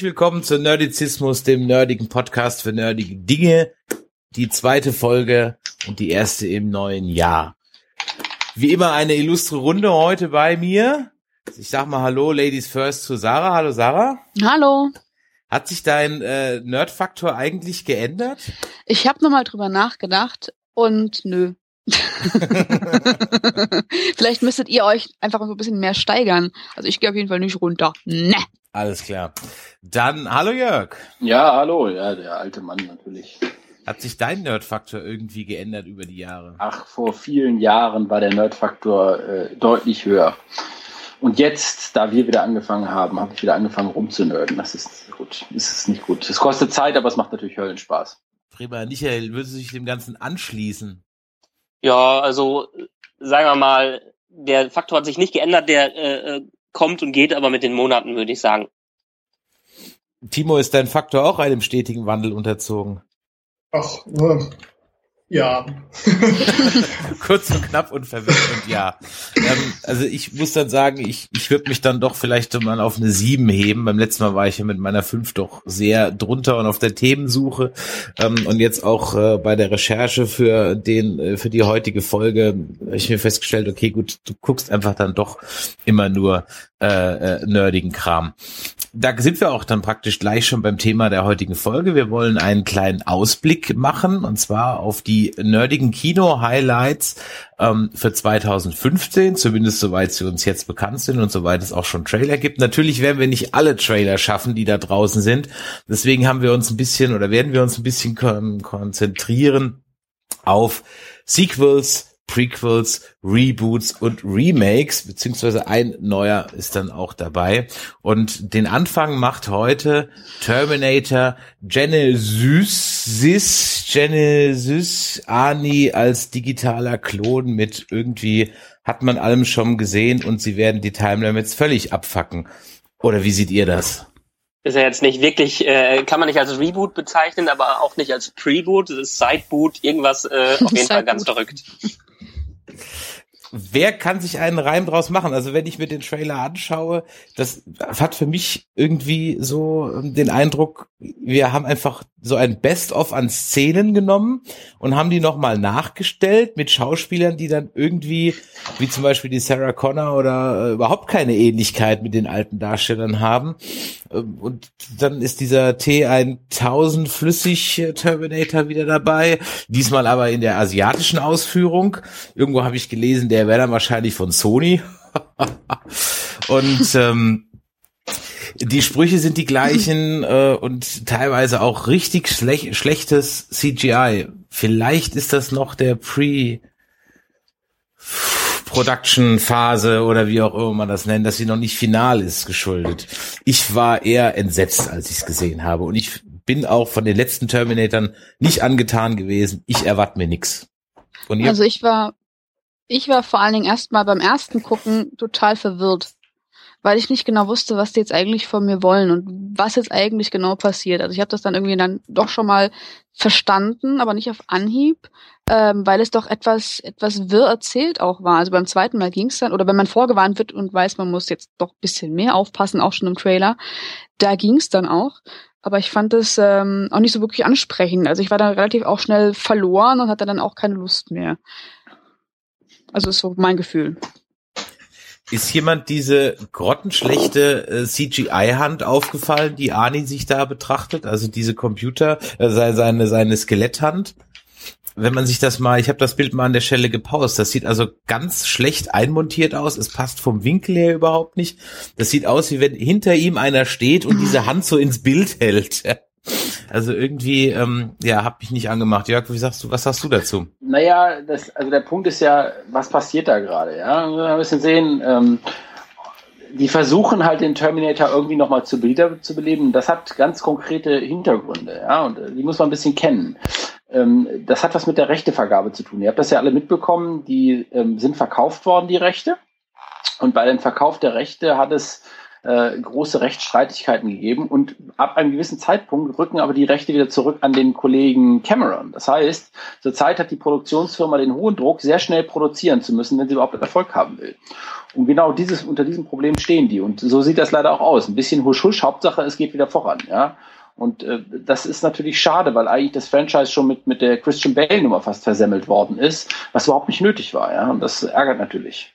Herzlich willkommen zu Nerdizismus, dem nerdigen Podcast für nerdige Dinge. Die zweite Folge und die erste im neuen Jahr. Wie immer eine illustre Runde heute bei mir. Ich sag mal Hallo, Ladies First zu Sarah. Hallo Sarah. Hallo. Hat sich dein äh, Nerdfaktor eigentlich geändert? Ich habe nochmal drüber nachgedacht und nö. Vielleicht müsstet ihr euch einfach so ein bisschen mehr steigern. Also ich gehe auf jeden Fall nicht runter. Ne. Alles klar. Dann hallo Jörg. Ja, hallo, ja, der alte Mann natürlich. Hat sich dein Nerdfaktor irgendwie geändert über die Jahre? Ach, vor vielen Jahren war der Nerdfaktor äh, deutlich höher. Und jetzt, da wir wieder angefangen haben, habe ich wieder angefangen rumzunörden. Das ist gut. Das ist nicht gut. Es kostet Zeit, aber es macht natürlich Höllenspaß. Prima, Michael, würdest du sich dem Ganzen anschließen? Ja, also sagen wir mal, der Faktor hat sich nicht geändert, der äh, äh kommt und geht aber mit den Monaten, würde ich sagen. Timo, ist dein Faktor auch einem stetigen Wandel unterzogen? Ach, äh, ja. Kurz und knapp und verwirrt und ja. Ähm, also ich muss dann sagen, ich, ich würde mich dann doch vielleicht mal auf eine 7 heben. Beim letzten Mal war ich ja mit meiner 5 doch sehr drunter und auf der Themensuche. Ähm, und jetzt auch äh, bei der Recherche für den, äh, für die heutige Folge habe ich mir festgestellt, okay, gut, du guckst einfach dann doch immer nur äh, äh, nerdigen Kram da sind wir auch dann praktisch gleich schon beim Thema der heutigen Folge. Wir wollen einen kleinen Ausblick machen und zwar auf die nerdigen Kino-Highlights ähm, für 2015, zumindest soweit sie uns jetzt bekannt sind und soweit es auch schon Trailer gibt. Natürlich werden wir nicht alle Trailer schaffen, die da draußen sind. Deswegen haben wir uns ein bisschen oder werden wir uns ein bisschen kon konzentrieren auf Sequels, Prequels, Reboots und Remakes, beziehungsweise ein neuer ist dann auch dabei. Und den Anfang macht heute Terminator Genesis, Genesis Ani als digitaler Klon mit irgendwie hat man allem schon gesehen und sie werden die Timelimits völlig abfacken. Oder wie seht ihr das? Ist ja jetzt nicht wirklich, äh, kann man nicht als Reboot bezeichnen, aber auch nicht als Preboot, das ist Sideboot, irgendwas äh, auf jeden Fall ganz verrückt wer kann sich einen Reim draus machen? Also wenn ich mir den Trailer anschaue, das hat für mich irgendwie so ähm, den Eindruck, wir haben einfach so ein Best-of an Szenen genommen und haben die nochmal nachgestellt mit Schauspielern, die dann irgendwie, wie zum Beispiel die Sarah Connor oder äh, überhaupt keine Ähnlichkeit mit den alten Darstellern haben. Ähm, und dann ist dieser T1000 flüssig Terminator wieder dabei. Diesmal aber in der asiatischen Ausführung. Irgendwo habe ich gelesen, der wäre dann wahrscheinlich von Sony. und ähm, die Sprüche sind die gleichen äh, und teilweise auch richtig schlech schlechtes CGI. Vielleicht ist das noch der Pre Production Phase oder wie auch immer man das nennt, dass sie noch nicht final ist, geschuldet. Ich war eher entsetzt, als ich es gesehen habe und ich bin auch von den letzten Terminatoren nicht angetan gewesen. Ich erwarte mir nix. Also ich war ich war vor allen Dingen erstmal beim ersten Gucken total verwirrt weil ich nicht genau wusste, was die jetzt eigentlich von mir wollen und was jetzt eigentlich genau passiert. Also ich habe das dann irgendwie dann doch schon mal verstanden, aber nicht auf Anhieb, ähm, weil es doch etwas etwas wirr erzählt auch war. Also beim zweiten Mal ging es dann, oder wenn man vorgewarnt wird und weiß, man muss jetzt doch bisschen mehr aufpassen, auch schon im Trailer, da ging es dann auch. Aber ich fand es ähm, auch nicht so wirklich ansprechend. Also ich war dann relativ auch schnell verloren und hatte dann auch keine Lust mehr. Also ist so mein Gefühl. Ist jemand diese grottenschlechte äh, CGI-Hand aufgefallen, die Ani sich da betrachtet? Also diese Computer, äh, seine, seine Skeletthand? Wenn man sich das mal, ich habe das Bild mal an der Stelle gepaust, das sieht also ganz schlecht einmontiert aus. Es passt vom Winkel her überhaupt nicht. Das sieht aus, wie wenn hinter ihm einer steht und diese Hand so ins Bild hält. Also irgendwie, ähm, ja, hab ich nicht angemacht. Jörg, wie sagst du, was sagst du dazu? Naja, das, also der Punkt ist ja, was passiert da gerade? Ja, wir bisschen sehen. Ähm, die versuchen halt den Terminator irgendwie nochmal zu, zu beleben. Das hat ganz konkrete Hintergründe, ja, und äh, die muss man ein bisschen kennen. Ähm, das hat was mit der Rechtevergabe zu tun. Ihr habt das ja alle mitbekommen, die ähm, sind verkauft worden, die Rechte. Und bei dem Verkauf der Rechte hat es äh, große Rechtsstreitigkeiten gegeben und ab einem gewissen Zeitpunkt rücken aber die Rechte wieder zurück an den Kollegen Cameron. Das heißt, zurzeit hat die Produktionsfirma den hohen Druck, sehr schnell produzieren zu müssen, wenn sie überhaupt Erfolg haben will. Und genau dieses, unter diesem Problem stehen die. Und so sieht das leider auch aus. Ein bisschen husch husch, Hauptsache es geht wieder voran, ja. Und äh, das ist natürlich schade, weil eigentlich das Franchise schon mit, mit der Christian Bale-Nummer fast versemmelt worden ist, was überhaupt nicht nötig war, ja. Und das ärgert natürlich.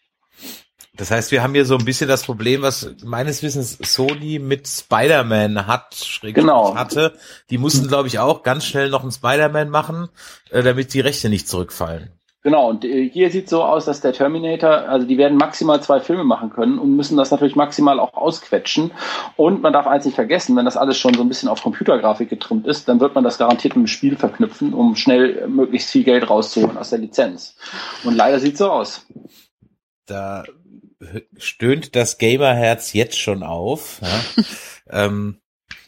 Das heißt, wir haben hier so ein bisschen das Problem, was meines Wissens Sony mit Spider-Man hat, genau. hatte. Die mussten, glaube ich, auch ganz schnell noch einen Spider-Man machen, äh, damit die Rechte nicht zurückfallen. Genau, und äh, hier sieht so aus, dass der Terminator, also die werden maximal zwei Filme machen können und müssen das natürlich maximal auch ausquetschen. Und man darf eins nicht vergessen, wenn das alles schon so ein bisschen auf Computergrafik getrimmt ist, dann wird man das garantiert mit dem Spiel verknüpfen, um schnell möglichst viel Geld rauszuholen aus der Lizenz. Und leider sieht so aus. Da stöhnt das Gamerherz jetzt schon auf. Ja. ähm,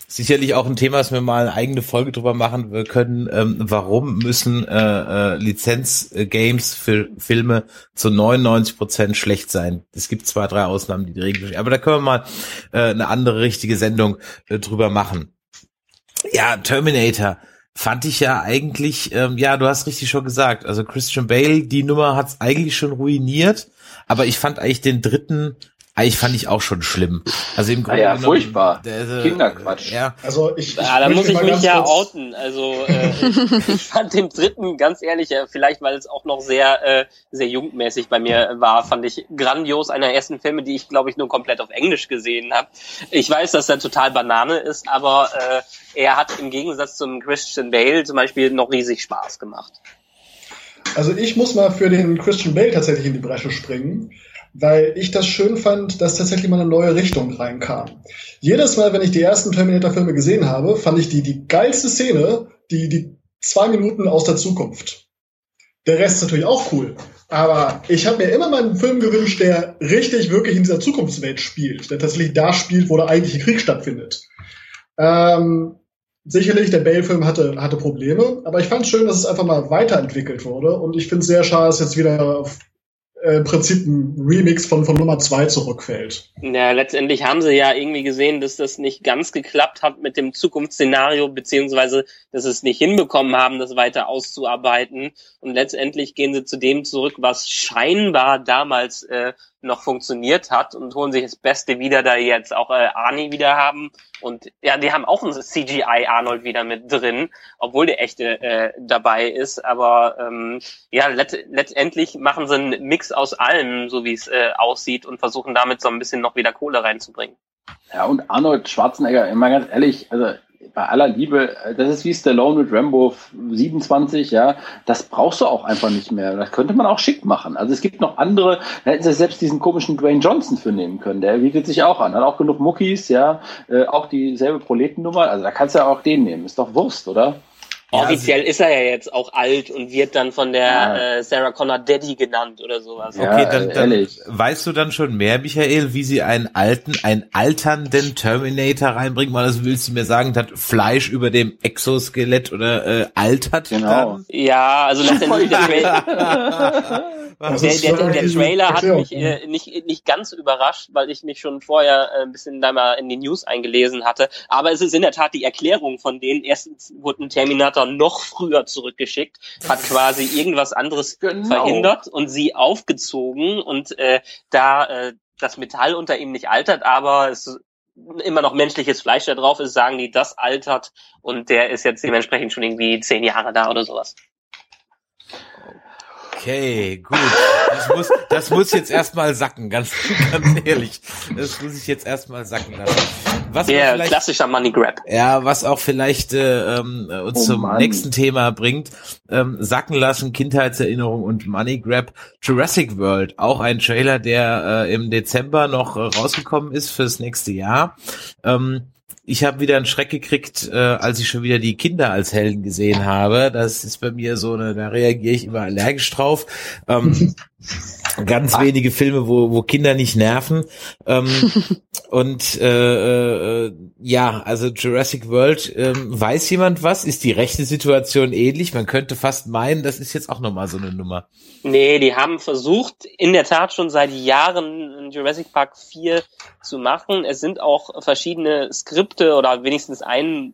sicherlich auch ein Thema, dass wir mal eine eigene Folge drüber machen wir können. Ähm, warum müssen äh, äh, Lizenzgames für Filme zu 99 Prozent schlecht sein? Es gibt zwei, drei Ausnahmen, die die Regeln aber da können wir mal äh, eine andere richtige Sendung äh, drüber machen. Ja, Terminator fand ich ja eigentlich, ähm, ja, du hast richtig schon gesagt, also Christian Bale, die Nummer hat's eigentlich schon ruiniert aber ich fand eigentlich den dritten eigentlich fand ich auch schon schlimm. Also im Grunde ah ja, genommen, furchtbar. Der, Kinderquatsch. Ja. Also ich, ich ja, da muss ich mich ja outen. Also äh, ich fand den dritten ganz ehrlich, äh, vielleicht weil es auch noch sehr äh, sehr jugendmäßig bei mir war, fand ich grandios. Einer ersten Filme, die ich glaube ich nur komplett auf Englisch gesehen habe. Ich weiß, dass er total Banane ist, aber äh, er hat im Gegensatz zum Christian Bale zum Beispiel noch riesig Spaß gemacht. Also ich muss mal für den Christian Bale tatsächlich in die Bresche springen, weil ich das schön fand, dass tatsächlich mal eine neue Richtung reinkam. Jedes Mal, wenn ich die ersten Terminator-Filme gesehen habe, fand ich die die geilste Szene, die die zwei Minuten aus der Zukunft. Der Rest ist natürlich auch cool. Aber ich habe mir immer mal einen Film gewünscht, der richtig wirklich in dieser Zukunftswelt spielt, der tatsächlich da spielt, wo der eigentliche Krieg stattfindet. Ähm, sicherlich, der Bale-Film hatte, hatte Probleme, aber ich fand es schön, dass es einfach mal weiterentwickelt wurde und ich finde es sehr schade, dass jetzt wieder auf äh, im Prinzip ein Remix von, von Nummer zwei zurückfällt. Ja, letztendlich haben sie ja irgendwie gesehen, dass das nicht ganz geklappt hat mit dem Zukunftsszenario, beziehungsweise, dass sie es nicht hinbekommen haben, das weiter auszuarbeiten. Und letztendlich gehen sie zu dem zurück, was scheinbar damals äh, noch funktioniert hat und holen sich das Beste wieder, da jetzt auch äh, Arnie wieder haben. Und ja, die haben auch ein CGI Arnold wieder mit drin, obwohl der echte äh, dabei ist. Aber ähm, ja, let letztendlich machen sie einen Mix aus allem, so wie es äh, aussieht, und versuchen damit so ein bisschen noch wieder Kohle reinzubringen. Ja, und Arnold Schwarzenegger, immer ganz ehrlich, also bei aller Liebe, das ist wie Stallone mit Rambo 27, ja, das brauchst du auch einfach nicht mehr. Das könnte man auch schick machen. Also es gibt noch andere, da hätten sie selbst diesen komischen Dwayne Johnson für nehmen können, der bietet sich auch an, hat auch genug Muckis, ja, äh, auch dieselbe Proletennummer, also da kannst du ja auch den nehmen, ist doch Wurst, oder? Ja, Offiziell ist er ja jetzt auch alt und wird dann von der ja. äh, Sarah Connor Daddy genannt oder sowas. Okay, dann, dann weißt du dann schon mehr, Michael, wie sie einen alten, einen alternden Terminator reinbringen, weil das willst du mir sagen, hat Fleisch über dem Exoskelett oder äh, altert genau. Dann? Ja, also letztendlich der Trailer, der, der, der, Trailer hat mich äh, nicht, nicht ganz überrascht, weil ich mich schon vorher äh, ein bisschen da mal in die News eingelesen hatte. Aber es ist in der Tat die Erklärung von denen. Erstens wurde ein Terminator noch früher zurückgeschickt, hat quasi irgendwas anderes genau. verhindert und sie aufgezogen und äh, da äh, das Metall unter ihm nicht altert, aber es immer noch menschliches Fleisch da drauf ist, sagen die, das altert und der ist jetzt dementsprechend schon irgendwie zehn Jahre da oder sowas. Okay, gut. Das muss, das muss jetzt erstmal sacken, ganz, ganz ehrlich. Das muss ich jetzt erstmal sacken lassen. Was yeah, klassischer Money Grab. Ja, was auch vielleicht äh, ähm, uns oh, zum Mann. nächsten Thema bringt. Ähm, sacken lassen, Kindheitserinnerung und Money Grab. Jurassic World, auch ein Trailer, der äh, im Dezember noch äh, rausgekommen ist fürs nächste Jahr. Ähm, ich habe wieder einen Schreck gekriegt, äh, als ich schon wieder die Kinder als Helden gesehen habe. Das ist bei mir so eine, da reagiere ich immer allergisch drauf. Ähm, ganz wenige Filme, wo, wo Kinder nicht nerven. Ähm, und äh, äh, ja, also Jurassic World, ähm, weiß jemand was? Ist die rechte Situation ähnlich? Man könnte fast meinen, das ist jetzt auch nochmal so eine Nummer. Nee, die haben versucht, in der Tat schon seit Jahren Jurassic Park 4 zu machen. Es sind auch verschiedene Skripte oder wenigstens ein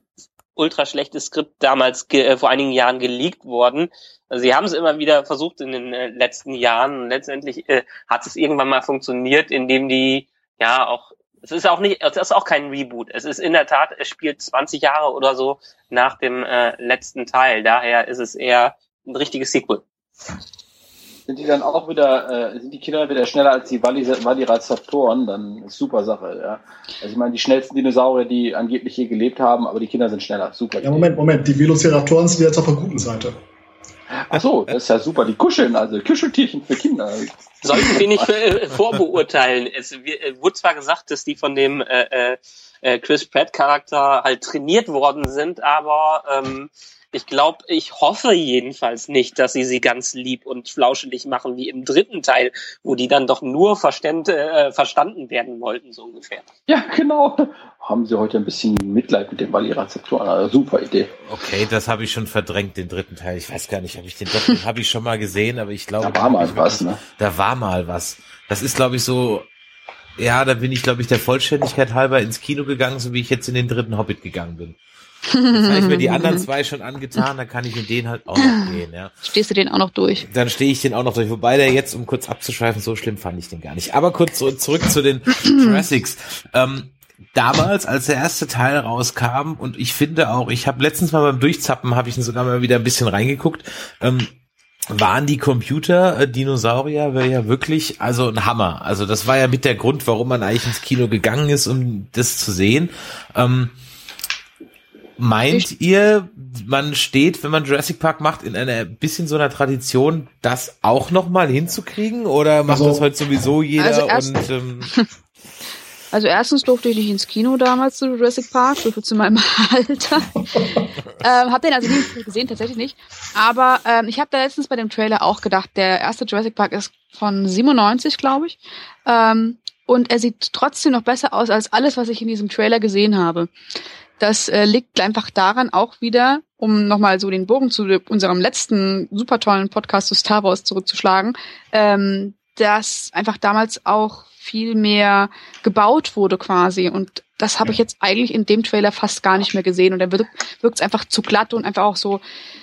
ultra schlechtes Skript damals äh, vor einigen Jahren geleakt worden. Also sie haben es immer wieder versucht in den äh, letzten Jahren und letztendlich äh, hat es irgendwann mal funktioniert, indem die ja auch es ist auch nicht, es ist auch kein Reboot. Es ist in der Tat, es spielt 20 Jahre oder so nach dem äh, letzten Teil. Daher ist es eher ein richtiges Sequel. Sind die dann auch wieder, äh, sind die Kinder wieder schneller als die Velociraptoren? Dann ist super Sache, ja. Also ich meine, die schnellsten Dinosaurier, die angeblich hier gelebt haben, aber die Kinder sind schneller. Super. Ja, Moment, Moment, die Velociraptoren sind jetzt auf der guten Seite. Ach so, das ist ja super. Die kuscheln, also Kuscheltierchen für Kinder. Sollten wir nicht äh, vorbeurteilen. Es äh, wurde zwar gesagt, dass die von dem äh, äh, Chris Pratt Charakter halt trainiert worden sind, aber ähm, ich glaube, ich hoffe jedenfalls nicht, dass sie sie ganz lieb und flauschelig machen wie im dritten Teil, wo die dann doch nur verständ, äh, verstanden werden wollten, so ungefähr. Ja, genau. Haben sie heute ein bisschen Mitleid mit dem Valirezeptoren. Also super Idee. Okay, das habe ich schon verdrängt, den dritten Teil. Ich weiß gar nicht, habe ich den doch, den habe ich schon mal gesehen, aber ich glaube. Da war mal was, ne? Da war mal was. Das ist, glaube ich, so ja, da bin ich, glaube ich, der Vollständigkeit halber ins Kino gegangen, so wie ich jetzt in den dritten Hobbit gegangen bin. Jetzt habe ich mir die anderen zwei schon angetan, dann kann ich in den halt auch noch gehen, ja. Stehst du den auch noch durch? Dann stehe ich den auch noch durch. Wobei der jetzt, um kurz abzuschweifen, so schlimm fand ich den gar nicht. Aber kurz so, zurück zu den Jurassics. Ähm, damals, als der erste Teil rauskam, und ich finde auch, ich habe letztens mal beim Durchzappen, habe ich sogar mal wieder ein bisschen reingeguckt, ähm, waren die Computer äh, Dinosaurier wäre ja wirklich also ein Hammer. Also das war ja mit der Grund, warum man eigentlich ins Kino gegangen ist, um das zu sehen. Ähm, Meint ihr, man steht, wenn man Jurassic Park macht, in einer bisschen so einer Tradition, das auch noch mal hinzukriegen? Oder macht also, das heute sowieso jeder? Also erst, und, ähm, also erstens durfte ich nicht ins Kino damals zu Jurassic Park, so viel zu meinem Alter. ähm, hab den also nie gesehen, tatsächlich nicht. Aber ähm, ich habe da letztens bei dem Trailer auch gedacht, der erste Jurassic Park ist von 97, glaube ich. Ähm, und er sieht trotzdem noch besser aus als alles, was ich in diesem Trailer gesehen habe. Das äh, liegt einfach daran auch wieder, um nochmal so den Bogen zu unserem letzten super tollen Podcast zu Star Wars zurückzuschlagen, ähm, dass einfach damals auch viel mehr gebaut wurde quasi. Und das habe ich jetzt eigentlich in dem Trailer fast gar nicht mehr gesehen. Und dann wirkt es einfach zu glatt und einfach auch so,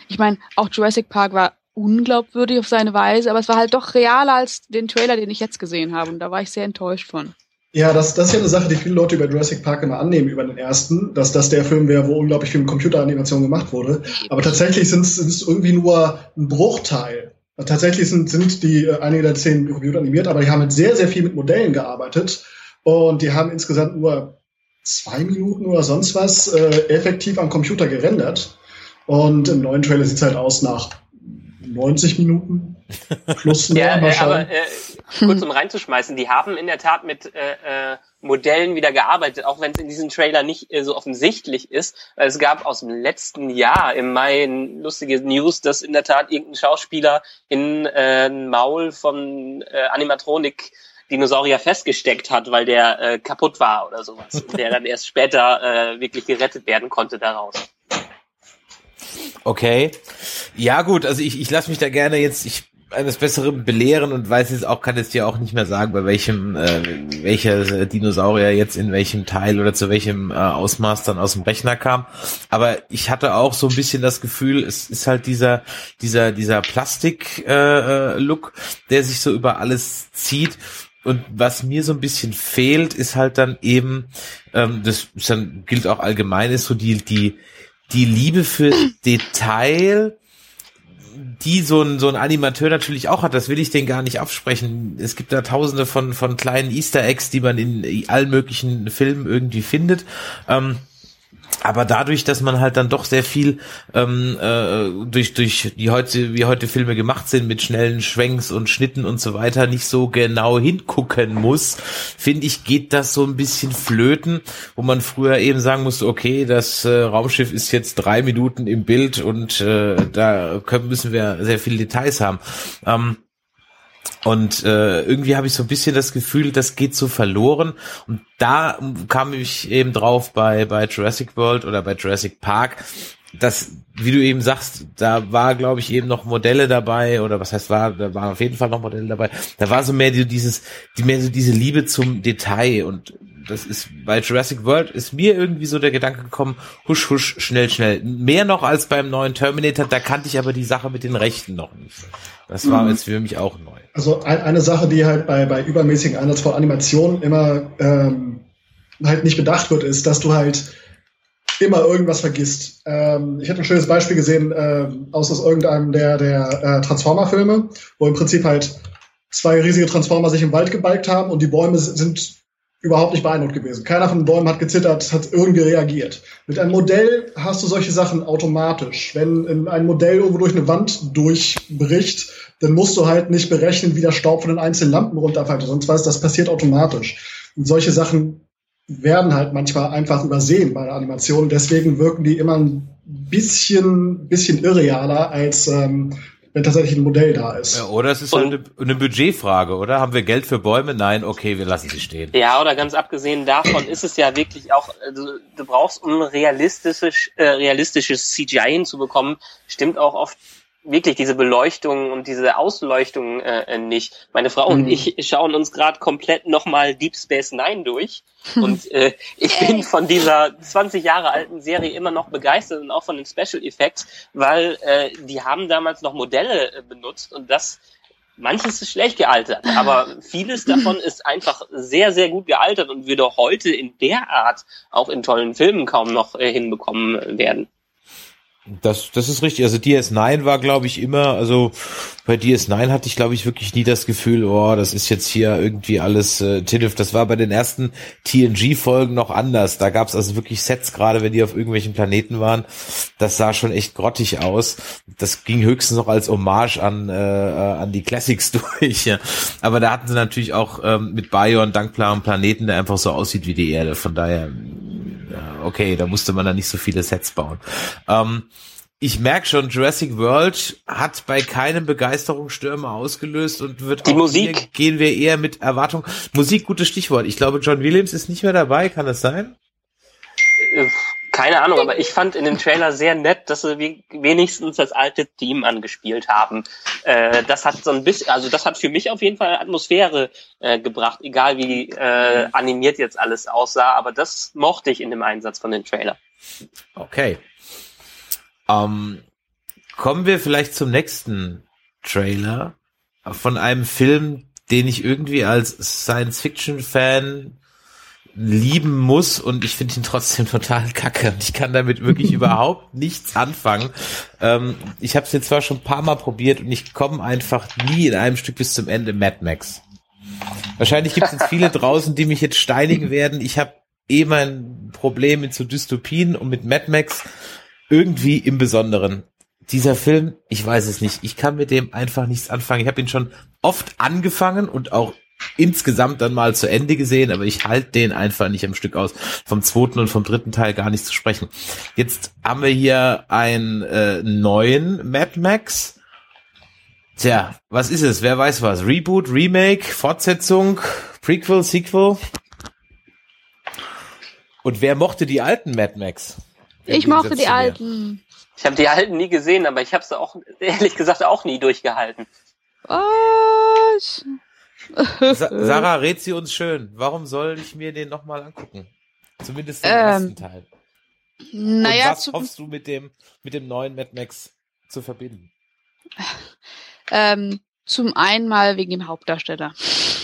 ich meine, auch Jurassic Park war unglaubwürdig auf seine Weise, aber es war halt doch realer als den Trailer, den ich jetzt gesehen habe. Und da war ich sehr enttäuscht von. Ja, das, das ist ja eine Sache, die viele Leute über Jurassic Park immer annehmen, über den ersten, dass das der Film wäre, wo unglaublich viel Computeranimation gemacht wurde. Aber tatsächlich sind es irgendwie nur ein Bruchteil. Tatsächlich sind, sind die äh, einige der Szenen computeranimiert, aber die haben mit sehr, sehr viel mit Modellen gearbeitet und die haben insgesamt nur zwei Minuten oder sonst was äh, effektiv am Computer gerendert. Und im neuen Trailer sieht es halt aus nach 90 Minuten plus mehr. ja, äh, aber äh, kurz um reinzuschmeißen, die haben in der Tat mit äh, äh, Modellen wieder gearbeitet, auch wenn es in diesem Trailer nicht äh, so offensichtlich ist. Es gab aus dem letzten Jahr im Mai lustige News, dass in der Tat irgendein Schauspieler in äh, Maul von äh, Animatronik Dinosaurier festgesteckt hat, weil der äh, kaputt war oder sowas. der dann erst später äh, wirklich gerettet werden konnte daraus. Okay. Ja gut, also ich, ich lasse mich da gerne jetzt ich eines Besseren belehren und weiß jetzt auch, kann jetzt dir auch nicht mehr sagen, bei welchem, äh, welcher Dinosaurier jetzt in welchem Teil oder zu welchem äh, Ausmaß dann aus dem Rechner kam. Aber ich hatte auch so ein bisschen das Gefühl, es ist halt dieser, dieser, dieser Plastik-Look, äh, Look, der sich so über alles zieht. Und was mir so ein bisschen fehlt, ist halt dann eben, ähm, das ist dann, gilt auch allgemein, ist so die, die, die Liebe für Detail, die so ein, so ein Animateur natürlich auch hat, das will ich den gar nicht absprechen. Es gibt da tausende von, von kleinen Easter Eggs, die man in allen möglichen Filmen irgendwie findet. Ähm, aber dadurch, dass man halt dann doch sehr viel ähm, äh, durch durch die heute wie heute Filme gemacht sind mit schnellen Schwenks und Schnitten und so weiter nicht so genau hingucken muss, finde ich geht das so ein bisschen flöten, wo man früher eben sagen musste, okay, das äh, Raumschiff ist jetzt drei Minuten im Bild und äh, da können, müssen wir sehr viele Details haben. Ähm, Und äh, irgendwie habe ich so ein bisschen das Gefühl, das geht so verloren. Und da kam ich eben drauf bei, bei Jurassic World oder bei Jurassic Park, dass, wie du eben sagst, da war, glaube ich, eben noch Modelle dabei, oder was heißt war, da waren auf jeden Fall noch Modelle dabei. Da war so mehr dieses, die mehr so diese Liebe zum Detail und das ist bei Jurassic World ist mir irgendwie so der Gedanke gekommen, husch, husch, schnell, schnell. Mehr noch als beim neuen Terminator, da kannte ich aber die Sache mit den Rechten noch nicht. Das war mhm. jetzt für mich auch neu. Also ein, eine Sache, die halt bei, bei übermäßigen Einsatz von Animationen immer ähm, halt nicht bedacht wird, ist, dass du halt immer irgendwas vergisst. Ähm, ich hatte ein schönes Beispiel gesehen ähm, aus, aus irgendeinem der, der äh, Transformer-Filme, wo im Prinzip halt zwei riesige Transformer sich im Wald gebalgt haben und die Bäume sind überhaupt nicht beeindruckt gewesen. Keiner von den Bäumen hat gezittert, hat irgendwie reagiert. Mit einem Modell hast du solche Sachen automatisch. Wenn ein Modell irgendwo durch eine Wand durchbricht, dann musst du halt nicht berechnen, wie der Staub von den einzelnen Lampen runterfällt. Sonst weißt das passiert automatisch. Und solche Sachen werden halt manchmal einfach übersehen bei der Animation. Deswegen wirken die immer ein bisschen, bisschen irrealer als ähm, wenn tatsächlich ein Modell da ist. Ja, oder es ist halt eine, eine, Budgetfrage, oder? Haben wir Geld für Bäume? Nein, okay, wir lassen sie stehen. Ja, oder ganz abgesehen davon ist es ja wirklich auch, also, du brauchst, um realistisches, äh, realistisches CGI hinzubekommen, stimmt auch oft wirklich diese Beleuchtung und diese Ausleuchtung äh, nicht. Meine Frau mhm. und ich schauen uns gerade komplett nochmal Deep Space Nine durch und äh, ich bin von dieser 20 Jahre alten Serie immer noch begeistert und auch von den Special Effects, weil äh, die haben damals noch Modelle äh, benutzt und das Manches ist schlecht gealtert, aber vieles davon ist einfach sehr, sehr gut gealtert und würde heute in der Art auch in tollen Filmen kaum noch äh, hinbekommen werden. Das, das ist richtig. Also DS9 war, glaube ich, immer, also bei DS9 hatte ich, glaube ich, wirklich nie das Gefühl, oh, das ist jetzt hier irgendwie alles äh, Tinnef. Das war bei den ersten TNG-Folgen noch anders. Da gab es also wirklich Sets, gerade wenn die auf irgendwelchen Planeten waren. Das sah schon echt grottig aus. Das ging höchstens noch als Hommage an, äh, an die Classics durch. Ja. Aber da hatten sie natürlich auch ähm, mit Bion dankbaren Planeten, der einfach so aussieht wie die Erde. Von daher okay, da musste man dann nicht so viele Sets bauen. Ähm, ich merke schon, Jurassic World hat bei keinem Begeisterungsstürme ausgelöst und wird die Musik gehen wir eher mit Erwartung. Musik, gutes Stichwort. Ich glaube, John Williams ist nicht mehr dabei. Kann das sein? Äh, keine Ahnung, aber ich fand in dem Trailer sehr nett, dass sie wenigstens das alte Team angespielt haben. Äh, das hat so ein bisschen, also das hat für mich auf jeden Fall Atmosphäre äh, gebracht, egal wie animiert jetzt alles aussah, aber das mochte ich in dem Einsatz von dem Trailer. Okay. Ähm, kommen wir vielleicht zum nächsten Trailer von einem Film, den ich irgendwie als Science-Fiction-Fan lieben muss und ich finde ihn trotzdem total kacke und ich kann damit wirklich überhaupt nichts anfangen. Ähm, ich habe es jetzt zwar schon ein paar Mal probiert und ich komme einfach nie in einem Stück bis zum Ende Mad Max. Wahrscheinlich gibt es jetzt viele draußen, die mich jetzt steinigen werden. Ich habe eh mein Problem mit so Dystopien und mit Mad Max irgendwie im Besonderen. Dieser Film, ich weiß es nicht, ich kann mit dem einfach nichts anfangen. Ich habe ihn schon oft angefangen und auch insgesamt dann mal zu Ende gesehen, aber ich halte den einfach nicht am Stück aus. Vom zweiten und vom dritten Teil gar nicht zu sprechen. Jetzt haben wir hier einen äh, neuen Mad Max. Tja, was ist es? Wer weiß was? Reboot, Remake, Fortsetzung, Prequel, Sequel? Und wer mochte die alten Mad Max? Ich mochte die alten. Ich habe die alten nie gesehen, aber ich habe sie auch ehrlich gesagt auch nie durchgehalten. Was? Sarah, red sie uns schön. Warum soll ich mir den nochmal angucken? Zumindest den ähm, ersten Teil. Naja, Und was hoffst du mit dem, mit dem neuen Mad Max zu verbinden? Ähm, zum einen mal wegen dem Hauptdarsteller.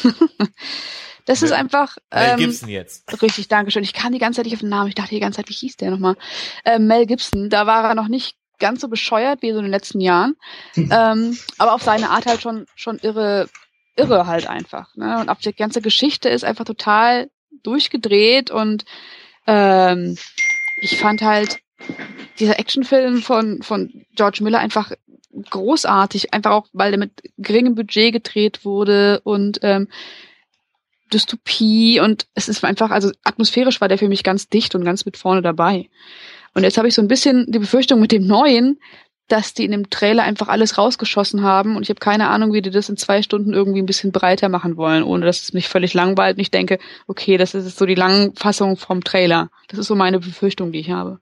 das ist einfach. Ähm, Mel Gibson jetzt. Richtig, danke schön. Ich kann die ganze Zeit nicht auf den Namen. Ich dachte die ganze Zeit, wie hieß der nochmal? Ähm, Mel Gibson, da war er noch nicht ganz so bescheuert wie so in den letzten Jahren. ähm, aber auf seine Art halt schon, schon irre irre halt einfach. Ne? Und auch die ganze Geschichte ist einfach total durchgedreht und ähm, ich fand halt dieser Actionfilm von, von George Miller einfach großartig, einfach auch, weil der mit geringem Budget gedreht wurde und ähm, Dystopie und es ist einfach, also atmosphärisch war der für mich ganz dicht und ganz mit vorne dabei. Und jetzt habe ich so ein bisschen die Befürchtung mit dem Neuen, dass die in dem Trailer einfach alles rausgeschossen haben und ich habe keine Ahnung, wie die das in zwei Stunden irgendwie ein bisschen breiter machen wollen, ohne dass es mich völlig langweilt. Und ich denke, okay, das ist so die Langfassung vom Trailer. Das ist so meine Befürchtung, die ich habe.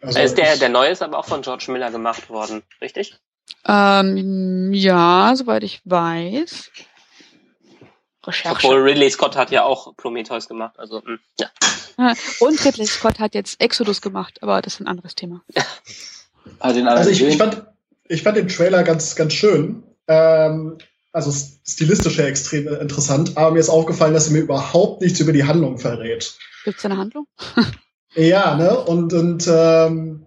Also ist der, der neue ist aber auch von George Miller gemacht worden, richtig? Ähm, ja, soweit ich weiß. Recherche. Obwohl Ridley Scott hat ja auch Prometheus gemacht, also mh, hm, ja. Und Ridley Scott hat jetzt Exodus gemacht, aber das ist ein anderes Thema. also ich, ich, fand, ich fand den Trailer ganz, ganz schön. Ähm, also stilistisch ja extrem interessant, aber mir ist aufgefallen, dass er mir überhaupt nichts über die Handlung verrät. Gibt es eine Handlung? ja, ne? Und, und ähm,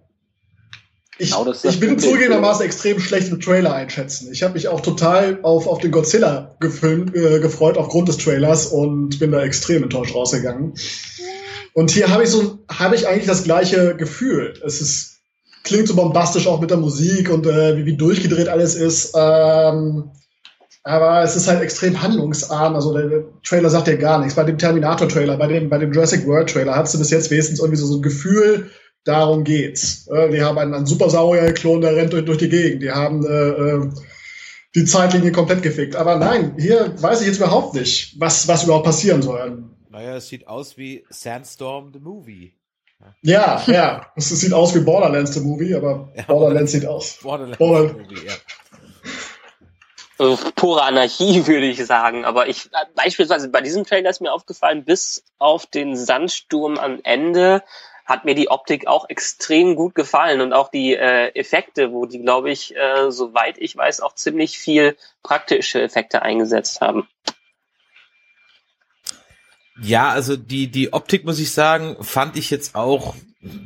ich, genau, ich bin zugegebenermaßen extrem schlecht im Trailer einschätzen. Ich habe mich auch total auf, auf den Godzilla gefilmt, äh, gefreut aufgrund des Trailers und bin da extrem enttäuscht rausgegangen. Und hier habe ich so, habe ich eigentlich das gleiche Gefühl. Es ist, klingt so bombastisch auch mit der Musik und äh, wie, wie durchgedreht alles ist. Ähm, aber es ist halt extrem handlungsarm. Also der, der Trailer sagt ja gar nichts. Bei dem Terminator-Trailer, bei dem, bei dem Jurassic World-Trailer hast du bis jetzt wenigstens irgendwie so, so ein Gefühl, Darum geht's. Wir haben einen, einen super Saurier-Klon, der rennt durch, durch die Gegend. Die haben äh, äh, die Zeitlinie komplett gefickt. Aber nein, hier weiß ich jetzt überhaupt nicht, was, was überhaupt passieren soll. Naja, es sieht aus wie Sandstorm the Movie. Ja, ja. Es sieht aus wie Borderlands the Movie, aber ja, Borderlands sieht aus. Borderlands Borderlands. the Movie, ja. Also pure Anarchie, würde ich sagen. Aber ich, beispielsweise bei diesem Trailer ist mir aufgefallen, bis auf den Sandsturm am Ende hat mir die Optik auch extrem gut gefallen und auch die äh, Effekte, wo die, glaube ich, äh, soweit ich weiß, auch ziemlich viel praktische Effekte eingesetzt haben. Ja, also die, die Optik, muss ich sagen, fand ich jetzt auch,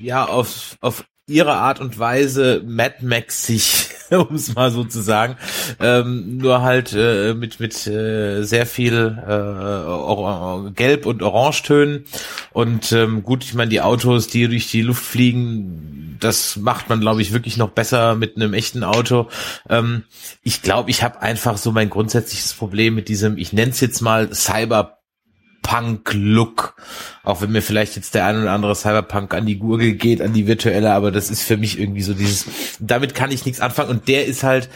ja, auf, auf ihre Art und Weise Mad Max sich, um es mal so zu sagen, ähm, nur halt äh, mit mit äh, sehr viel äh, Gelb und Orangetönen und ähm, gut, ich meine die Autos, die durch die Luft fliegen, das macht man glaube ich wirklich noch besser mit einem echten Auto. Ähm, ich glaube, ich habe einfach so mein grundsätzliches Problem mit diesem, ich nenne es jetzt mal Cyber Cyberpunk-Look. Auch wenn mir vielleicht jetzt der ein oder andere Cyberpunk an die Gurgel geht, an die virtuelle, aber das ist für mich irgendwie so dieses, damit kann ich nichts anfangen und der ist halt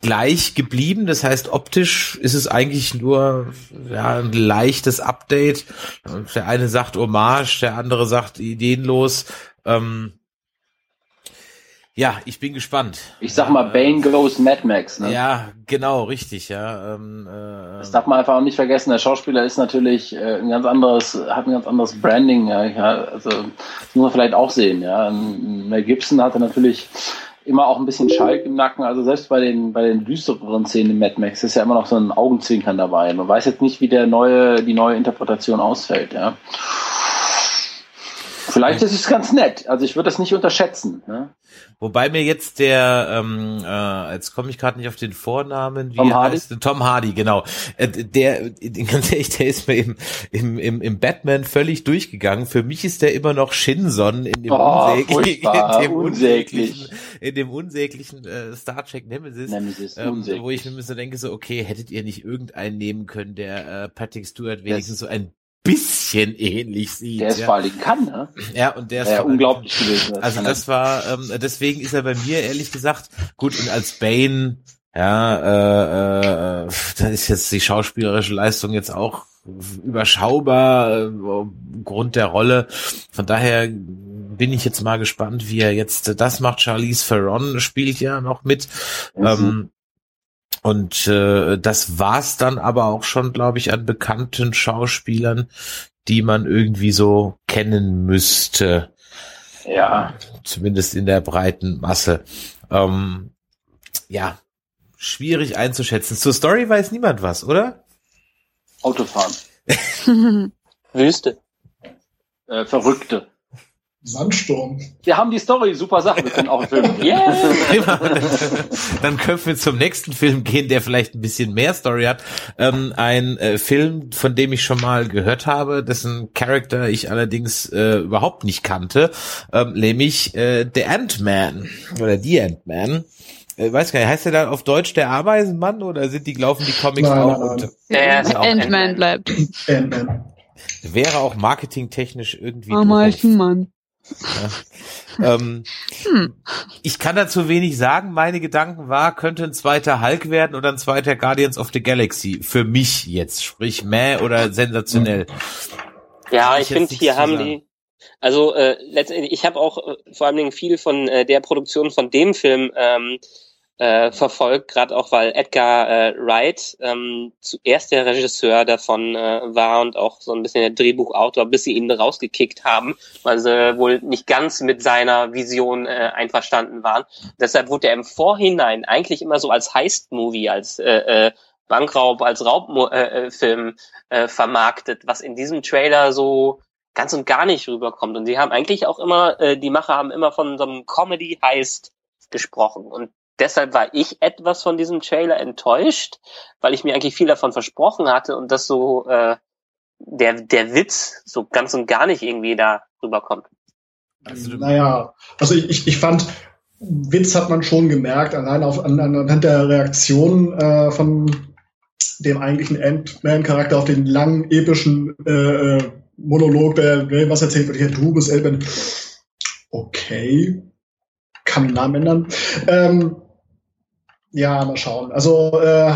gleich geblieben. Das heißt, optisch ist es eigentlich nur ja, ein leichtes Update. Der eine sagt Hommage, der andere sagt ideenlos. Ähm, ja, ich bin gespannt. Ich sag mal, Bane goes Mad Max, ne? Ja, genau, richtig, ja. Ähm, äh, das darf man einfach auch nicht vergessen. Der Schauspieler ist natürlich äh, ein ganz anderes, hat ein ganz anderes Branding, ja. also das muss man vielleicht auch sehen, ja. Mel Gibson hatte natürlich immer auch ein bisschen Schalk im Nacken. Also selbst bei den bei den düstereren Szenen in Mad Max ist ja immer noch so ein Augenzwinkern dabei. Man weiß jetzt nicht, wie der neue die neue Interpretation ausfällt, ja. Vielleicht ist es ganz nett. Also ich würde das nicht unterschätzen. Ne? Wobei mir jetzt der, ähm, äh, jetzt komme ich gerade nicht auf den Vornamen, wie Tom Hardy? heißt Tom Hardy, genau. Äh, der, ganz ehrlich, der ist mir im, im, im, im Batman völlig durchgegangen. Für mich ist der immer noch Shinson in dem, oh, unsäglichen, in dem unsäglichen, in dem unsäglichen äh, Star Trek Nemesis, Nemesis ähm, wo ich mir so denke, so okay, hättet ihr nicht irgendeinen nehmen können, der äh, Patrick Stewart wenigstens das so ein bisschen ähnlich sieht. Der es ja. vor allen kann, ne? Ja, und der ist ja, unglaublich gewesen. Also das war, ähm, deswegen ist er bei mir ehrlich gesagt gut und als Bane, ja, äh, äh, da ist jetzt die schauspielerische Leistung jetzt auch überschaubar äh, Grund der Rolle. Von daher bin ich jetzt mal gespannt, wie er jetzt das macht. Charlize Theron spielt ja noch mit. Mhm. Ähm, und äh, das war's dann aber auch schon, glaube ich, an bekannten Schauspielern, die man irgendwie so kennen müsste. Ja. Zumindest in der breiten Masse. Ähm, ja, schwierig einzuschätzen. Zur Story weiß niemand was, oder? Autofahren. Wüste. Äh, Verrückte. Sandsturm. Wir haben die Story, super Sache, wir können auch einen Film. Yeah! Dann können wir zum nächsten Film gehen, der vielleicht ein bisschen mehr Story hat. Ähm, ein äh, Film, von dem ich schon mal gehört habe, dessen Charakter ich allerdings äh, überhaupt nicht kannte, ähm, nämlich äh, The Ant-Man oder The Ant-Man. Äh, weiß gar nicht, heißt der da auf Deutsch der Ameisenmann oder sind die laufen die Comics nein, auch? Der Ant-Man bleibt. Ant-Man. Wäre auch marketingtechnisch irgendwie. Ameisenmann. Ja. ähm, hm. Ich kann dazu wenig sagen. Meine Gedanken war, könnte ein zweiter Hulk werden oder ein zweiter Guardians of the Galaxy. Für mich jetzt, sprich mäh oder sensationell. Ja, ich, ich finde, hier haben die, also äh, letztendlich, ich habe auch äh, vor allen Dingen viel von äh, der Produktion von dem Film ähm, äh, verfolgt, gerade auch weil Edgar äh, Wright ähm, zuerst der Regisseur davon äh, war und auch so ein bisschen der Drehbuchautor, bis sie ihn rausgekickt haben, weil sie wohl nicht ganz mit seiner Vision äh, einverstanden waren. Deshalb wurde er im Vorhinein eigentlich immer so als Heist-Movie, als äh, äh, Bankraub, als Raubfilm äh, äh, äh, vermarktet, was in diesem Trailer so ganz und gar nicht rüberkommt. Und sie haben eigentlich auch immer, äh, die Macher haben immer von so einem Comedy-Heist gesprochen. Und deshalb war ich etwas von diesem Trailer enttäuscht, weil ich mir eigentlich viel davon versprochen hatte und dass so äh, der, der Witz so ganz und gar nicht irgendwie da rüberkommt. Also, naja, also ich, ich, ich fand, Witz hat man schon gemerkt, allein auf, an, anhand der Reaktion äh, von dem eigentlichen Ant-Man-Charakter auf den langen, epischen äh, äh Monolog, der was erzählt wird, hier, du bist Elben. Okay. Kann den Namen ändern. Ähm, ja, mal schauen. Also äh,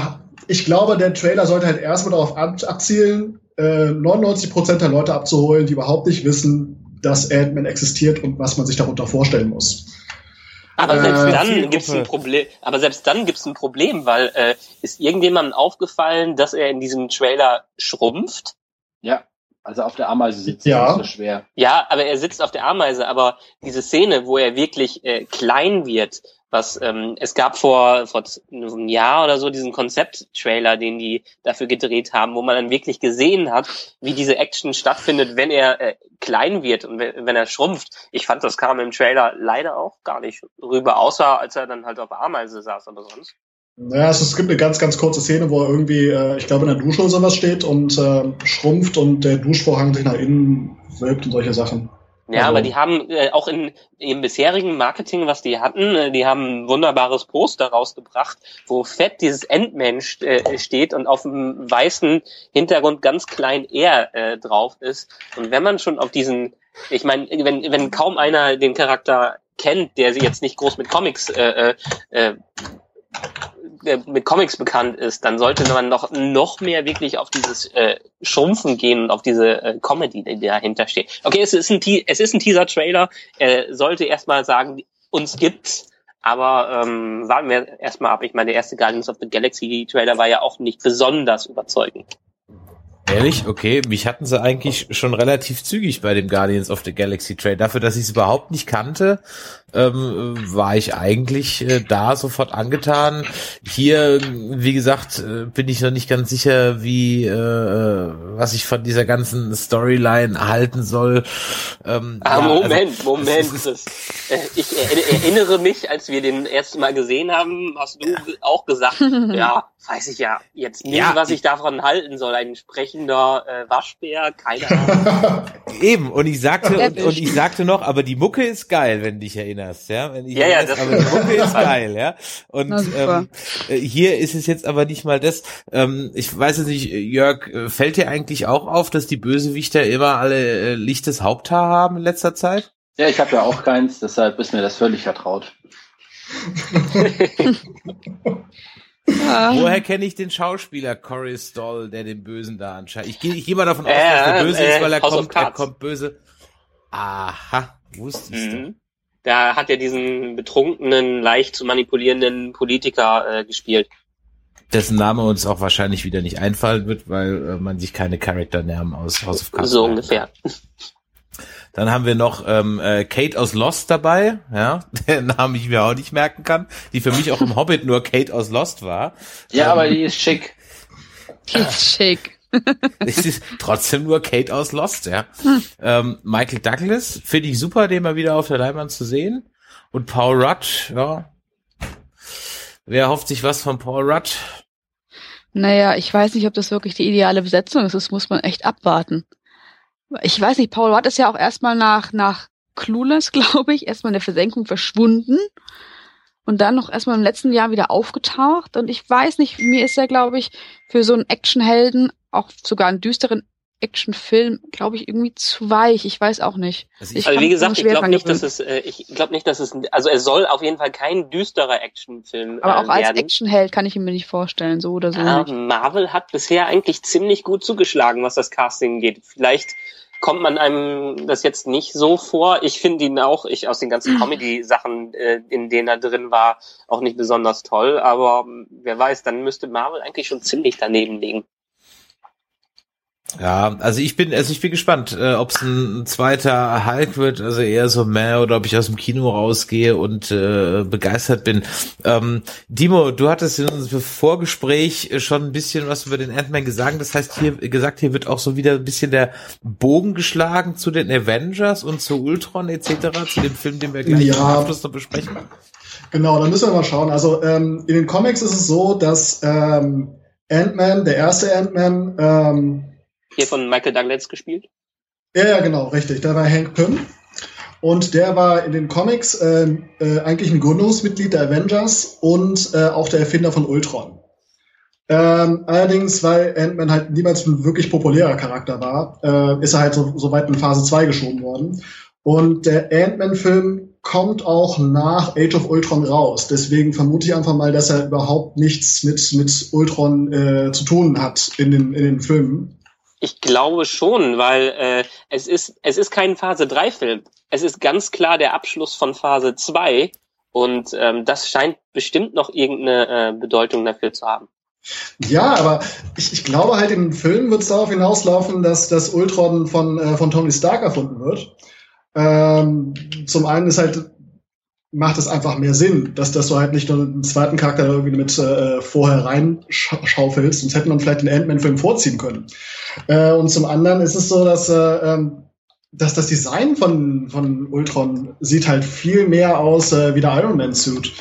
ich glaube, der Trailer sollte halt erstmal darauf abzielen, äh, 99% der Leute abzuholen, die überhaupt nicht wissen, dass Ant-Man existiert und was man sich darunter vorstellen muss. Aber äh, selbst dann gibt's ein Problem. Aber selbst dann gibt's ein Problem, weil äh, ist irgendjemandem aufgefallen, dass er in diesem Trailer schrumpft? Ja. Also auf der Ameise sitzt ja. ist so schwer. Ja, aber er sitzt auf der Ameise. Aber diese Szene, wo er wirklich äh, klein wird, was ähm, es gab vor vor einem Jahr oder so diesen Konzept-Trailer, den die dafür gedreht haben, wo man dann wirklich gesehen hat, wie diese Action stattfindet, wenn er äh, klein wird und wenn er schrumpft. Ich fand, das kam im Trailer leider auch gar nicht rüber, außer als er dann halt auf der Ameise saß, aber sonst. Naja, es, es gibt eine ganz, ganz kurze Szene, wo er irgendwie, äh, ich glaube, in der Dusche oder sowas steht und äh, schrumpft und der Duschvorhang sich nach innen wölbt und solche Sachen. Ja, also. aber die haben äh, auch in im bisherigen Marketing, was die hatten, äh, die haben ein wunderbares Poster rausgebracht, wo fett dieses Endman st äh, steht und auf dem weißen Hintergrund ganz klein R äh, drauf ist. Und wenn man schon auf diesen, ich meine, wenn, wenn kaum einer den Charakter kennt, der sie jetzt nicht groß mit Comics äh, äh, äh mit Comics bekannt ist, dann sollte man noch, noch mehr wirklich auf dieses äh, Schrumpfen gehen und auf diese äh, Comedy, die dahinter steht. Okay, es ist ein, es ist ein Teaser-Trailer. Er sollte erstmal sagen, uns gibt's, aber ähm, warten wir erstmal ab. Ich meine, der erste Guardians of the Galaxy Trailer war ja auch nicht besonders überzeugend. Ehrlich? Okay, mich hatten sie eigentlich schon relativ zügig bei dem Guardians of the Galaxy Trade. Dafür, dass ich es überhaupt nicht kannte, ähm, war ich eigentlich äh, da sofort angetan. Hier, wie gesagt, äh, bin ich noch nicht ganz sicher, wie äh, was ich von dieser ganzen Storyline halten soll. Ähm, ah, ja, Moment, also, Moment. Das, äh, ich erinnere mich, als wir den ersten Mal gesehen haben, hast du ja. auch gesagt, ja, weiß ich ja jetzt nicht, ja, was ich davon halten soll. Ein sprechender äh, Waschbär, keine Ahnung. Eben, und ich sagte, und, und ich sagte noch, aber die Mucke ist geil, wenn du dich erinnerst erinnerst, ja. Wenn ich ja, ja, das aber die Mucke ist geil, ja. Und ähm, äh, hier ist es jetzt aber nicht mal das. Ähm, ich weiß jetzt nicht, Jörg, äh, fällt dir eigentlich auch auf, dass die Bösewichter immer alle äh, lichtes Haupthaar haben in letzter Zeit? Ja, ich habe ja auch keins, deshalb ist mir das völlig vertraut. Woher kenne ich den Schauspieler Corey Stoll, der den Bösen da anscheinend? Ich gehe ich geh mal davon aus, dass der böse äh, ist, weil er kommt, er kommt böse. Aha, wusste ich mhm da hat er diesen betrunkenen, leicht zu manipulierenden Politiker äh, gespielt. Dessen Name uns auch wahrscheinlich wieder nicht einfallen wird, weil äh, man sich keine Charakternamen aus House of Cards So ungefähr. Dann haben wir noch ähm, äh, Kate aus Lost dabei, ja, den Namen ich mir auch nicht merken kann, die für mich auch im Hobbit nur Kate aus Lost war. Ja, ähm, aber die ist schick. Die ist schick. es ist trotzdem nur Kate aus Lost, ja. Hm. Ähm, Michael Douglas finde ich super, den mal wieder auf der Leinwand zu sehen. Und Paul Rudd, ja. Wer hofft sich was von Paul Rudd? Naja, ich weiß nicht, ob das wirklich die ideale Besetzung ist. Das muss man echt abwarten. Ich weiß nicht, Paul Rudd ist ja auch erstmal nach, nach Clueless, glaube ich, erstmal in der Versenkung verschwunden und dann noch erstmal im letzten Jahr wieder aufgetaucht. Und ich weiß nicht, mir ist er, glaube ich, für so einen Actionhelden auch sogar einen düsteren Actionfilm, glaube ich, irgendwie zu weich. Ich weiß auch nicht. Also, ich also wie gesagt, ich glaube nicht, dass es, äh, ich glaube nicht, dass es, also es soll auf jeden Fall kein düsterer Actionfilm Aber auch äh, als Actionheld kann ich ihn mir nicht vorstellen, so oder so. Ja, Marvel hat bisher eigentlich ziemlich gut zugeschlagen, was das Casting geht. Vielleicht kommt man einem das jetzt nicht so vor. Ich finde ihn auch, ich aus den ganzen Comedy-Sachen, äh, in denen er drin war, auch nicht besonders toll. Aber wer weiß, dann müsste Marvel eigentlich schon ziemlich daneben liegen. Ja, also ich bin, also ich bin gespannt, äh, ob es ein zweiter Hulk wird, also eher so mehr oder ob ich aus dem Kino rausgehe und äh, begeistert bin. Ähm, Dimo, du hattest in unserem Vorgespräch schon ein bisschen was über den Ant-Man gesagt. Das heißt hier gesagt, hier wird auch so wieder ein bisschen der Bogen geschlagen zu den Avengers und zu Ultron etc. zu dem Film, den wir gleich ja. im Abschluss noch besprechen. Genau, dann müssen wir mal schauen. Also ähm, in den Comics ist es so, dass ähm, Ant-Man, der erste Ant-Man, ähm, hier von Michael Douglas gespielt? Ja, ja, genau, richtig. Da war Hank Pym. Und der war in den Comics äh, äh, eigentlich ein Gründungsmitglied der Avengers und äh, auch der Erfinder von Ultron. Ähm, allerdings, weil Ant-Man halt niemals ein wirklich populärer Charakter war, äh, ist er halt so, so weit in Phase 2 geschoben worden. Und der Ant-Man-Film kommt auch nach Age of Ultron raus. Deswegen vermute ich einfach mal, dass er überhaupt nichts mit, mit Ultron äh, zu tun hat in den, in den Filmen. Ich glaube schon, weil äh, es ist es ist kein Phase 3 Film. Es ist ganz klar der Abschluss von Phase 2 und ähm, das scheint bestimmt noch irgendeine äh, Bedeutung dafür zu haben. Ja, aber ich, ich glaube halt, im Film wird es darauf hinauslaufen, dass das Ultron von, äh, von Tony Stark erfunden wird. Ähm, zum einen ist halt macht es einfach mehr Sinn, dass, dass du halt nicht nur einen zweiten Charakter irgendwie mit äh, vorher reinschaufelst, sonst hätte man vielleicht den Ant-Man-Film vorziehen können. Äh, und zum anderen ist es so, dass, äh, ähm, dass das Design von, von Ultron sieht halt viel mehr aus äh, wie der Iron Man-Suit.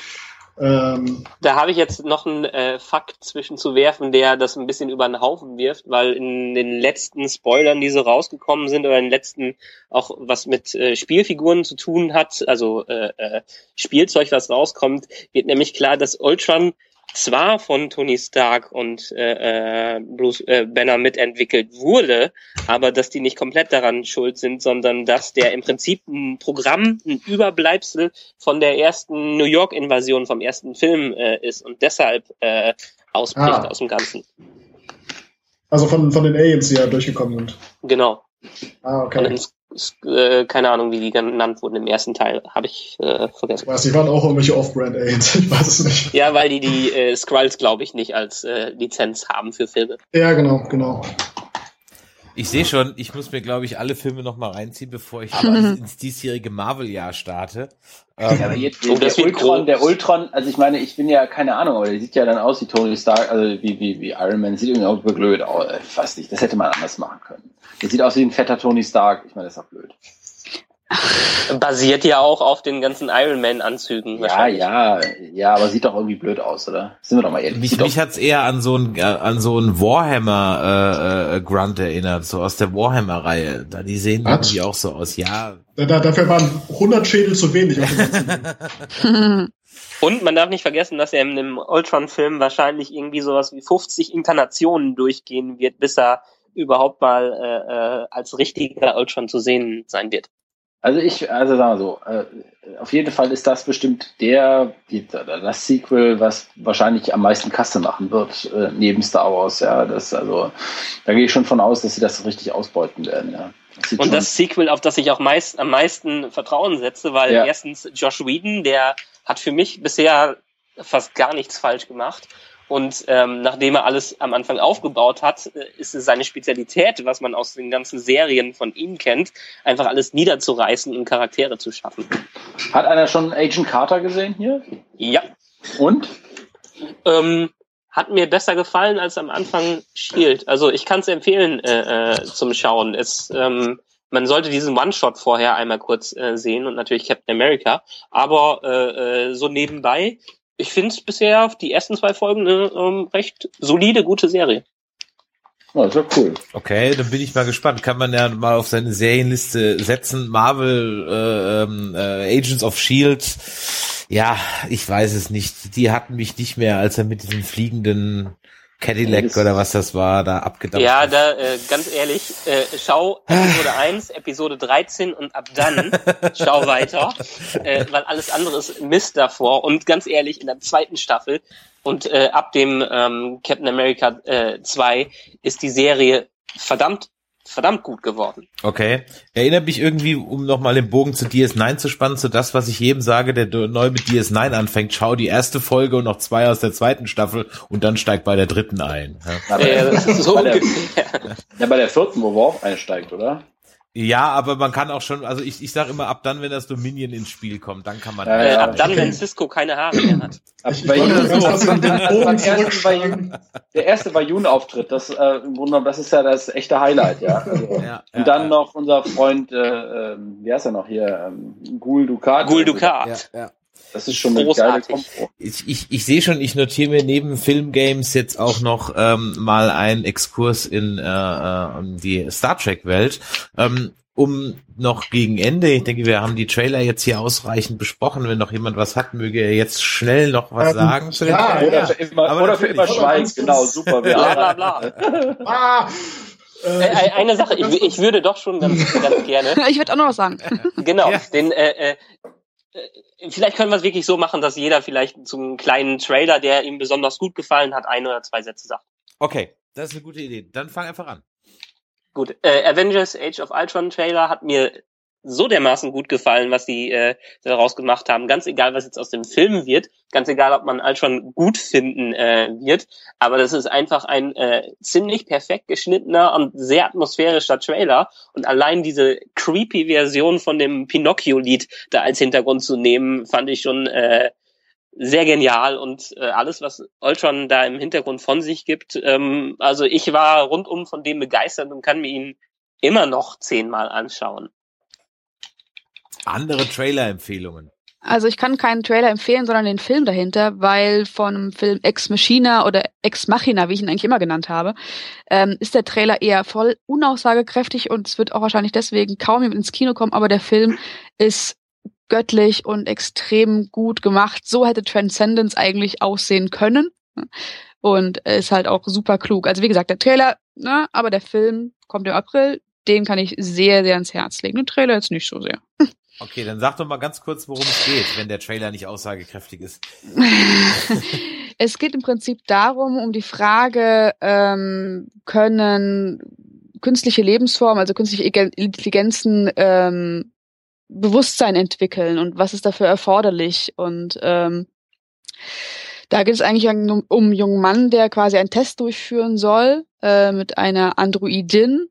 Ähm, da habe ich jetzt noch einen äh, Fakt zwischen zu werfen, der das ein bisschen über den Haufen wirft, weil in den letzten Spoilern, die so rausgekommen sind, oder in den letzten auch was mit äh, Spielfiguren zu tun hat, also äh, äh, Spielzeug, was rauskommt, wird nämlich klar, dass Ultron zwar von Tony Stark und äh, äh, Bruce äh, Banner mitentwickelt wurde, aber dass die nicht komplett daran schuld sind, sondern dass der im Prinzip ein Programm, ein Überbleibsel von der ersten New York-Invasion vom ersten Film äh, ist und deshalb äh, ausbricht ah. aus dem Ganzen. Also von, von den Aliens, die ja durchgekommen sind. Genau. Ah, okay äh, keine Ahnung, wie die genannt wurden im ersten Teil, habe ich äh, vergessen. Was, die waren auch irgendwelche Off-Brand-Aliens, ich weiß es nicht. Ja, weil die die äh, Skrulls, glaube ich, nicht als äh, Lizenz haben für Filme. Ja, genau, genau. Ich sehe schon, ich muss mir, glaube ich, alle Filme noch mal reinziehen, bevor ich ins diesjährige Marvel-Jahr starte. Ja, aber jetzt oh, der, Ultron, der Ultron, also ich meine, ich bin ja keine Ahnung, aber der sieht ja dann aus wie Tony Stark, also wie, wie, wie Iron Man, sieht irgendwie auch blöd aus. Ich weiß nicht, das hätte man anders machen können. Der sieht aus wie ein fetter Tony Stark, ich meine, das ist auch blöd. Basiert ja auch auf den ganzen Iron Man Anzügen. Ja, ja, ja, aber sieht doch irgendwie blöd aus, oder? Sind wir doch mal ehrlich. Mich, mich hat's eher an so ein äh, an so ein Warhammer äh, äh, Grunt erinnert, so aus der Warhammer Reihe. Da die sehen Was? irgendwie auch so aus. Ja. Da, da, dafür waren 100 Schädel zu wenig. Und man darf nicht vergessen, dass er in dem Ultron-Film wahrscheinlich irgendwie sowas wie 50 Inkarnationen durchgehen wird, bis er überhaupt mal äh, äh, als richtiger Ultron zu sehen sein wird. Also ich, also sagen wir so, äh, auf jeden Fall ist das bestimmt der, die, das Sequel, was wahrscheinlich am meisten Kasse machen wird, äh, neben Star Wars, ja. Das, also, da gehe ich schon von aus, dass sie das richtig ausbeuten werden, ja. Das Und das Sequel, auf das ich auch meist, am meisten Vertrauen setze, weil ja. erstens Josh Whedon, der hat für mich bisher fast gar nichts falsch gemacht. Und ähm, nachdem er alles am Anfang aufgebaut hat, äh, ist es seine Spezialität, was man aus den ganzen Serien von ihm kennt, einfach alles niederzureißen und Charaktere zu schaffen. Hat einer schon Agent Carter gesehen hier? Ja. Und? Ähm, hat mir besser gefallen als am Anfang Shield. Also ich kann es empfehlen äh, äh, zum Schauen. Es, ähm, man sollte diesen One-Shot vorher einmal kurz äh, sehen und natürlich Captain America. Aber äh, äh, so nebenbei ich finde es bisher die ersten zwei Folgen eine ähm, recht solide, gute Serie. Oh, ist ja cool. Okay, dann bin ich mal gespannt. Kann man ja mal auf seine Serienliste setzen. Marvel äh, ähm, äh, Agents of Shield. Ja, ich weiß es nicht. Die hatten mich nicht mehr, als er mit diesen fliegenden Cadillac oder was das war, da abgedampft Ja, da, äh, ganz ehrlich, äh, schau Episode 1, Episode 13 und ab dann schau weiter, äh, weil alles andere ist Mist davor. Und ganz ehrlich, in der zweiten Staffel und äh, ab dem ähm, Captain America äh, 2 ist die Serie verdammt verdammt gut geworden. Okay. Erinnert mich irgendwie, um nochmal den Bogen zu DS9 zu spannen, zu das, was ich jedem sage, der neu mit DS9 anfängt. Schau die erste Folge und noch zwei aus der zweiten Staffel und dann steigt bei der dritten ein. Ja, ja das ist so bei der, ja, bei der vierten, wo wir auch einsteigt, oder? Ja, aber man kann auch schon, also ich, ich sage immer, ab dann, wenn das Dominion ins Spiel kommt, dann kann man. Äh, ab dann, wenn Cisco keine Haare mehr hat. Ab, ich, ich der erste war Jun-Auftritt, das, äh, das ist ja das echte Highlight, ja. Also, ja und dann ja. noch unser Freund, äh, äh, wie heißt er noch hier, ähm, Gul Dukat. Gul Dukat. Ja, ja. Das ist schon großartig. Eine geile ich, ich, ich sehe schon, ich notiere mir neben Filmgames jetzt auch noch ähm, mal einen Exkurs in äh, äh, die Star Trek Welt. Ähm, um noch gegen Ende, ich denke, wir haben die Trailer jetzt hier ausreichend besprochen. Wenn noch jemand was hat, möge er jetzt schnell noch was ähm, sagen ja, Trailern. Oder für immer, Aber oder für immer schweigen, genau, super. bla, bla, bla. ah, äh, äh, eine Sache, ich, ich würde doch schon ganz, ganz gerne. Ich würde auch noch was sagen. Genau, ja. den äh, äh, äh, vielleicht können wir es wirklich so machen, dass jeder vielleicht zum kleinen Trailer, der ihm besonders gut gefallen hat, ein oder zwei Sätze sagt. Okay, das ist eine gute Idee. Dann fang einfach an. Gut, äh, Avengers Age of Ultron Trailer hat mir so dermaßen gut gefallen, was sie äh, daraus gemacht haben. Ganz egal, was jetzt aus dem Film wird, ganz egal, ob man Ultron gut finden äh, wird, aber das ist einfach ein äh, ziemlich perfekt geschnittener und sehr atmosphärischer Trailer. Und allein diese creepy Version von dem Pinocchio-Lied da als Hintergrund zu nehmen, fand ich schon äh, sehr genial und äh, alles, was Ultron da im Hintergrund von sich gibt. Ähm, also ich war rundum von dem begeistert und kann mir ihn immer noch zehnmal anschauen. Andere Trailer-Empfehlungen. Also ich kann keinen Trailer empfehlen, sondern den Film dahinter, weil von dem Film Ex Machina oder Ex Machina, wie ich ihn eigentlich immer genannt habe, ähm, ist der Trailer eher voll unaussagekräftig und es wird auch wahrscheinlich deswegen kaum jemand ins Kino kommen, aber der Film ist göttlich und extrem gut gemacht. So hätte Transcendence eigentlich aussehen können und ist halt auch super klug. Also wie gesagt, der Trailer, ne, aber der Film kommt im April, den kann ich sehr, sehr ans Herz legen. Den Trailer jetzt nicht so sehr. Okay, dann sag doch mal ganz kurz, worum es geht, wenn der Trailer nicht aussagekräftig ist. es geht im Prinzip darum, um die Frage, ähm, können künstliche Lebensformen, also künstliche Intelligenzen, ähm, Bewusstsein entwickeln und was ist dafür erforderlich? Und ähm, da geht es eigentlich um, um einen jungen Mann, der quasi einen Test durchführen soll äh, mit einer Androidin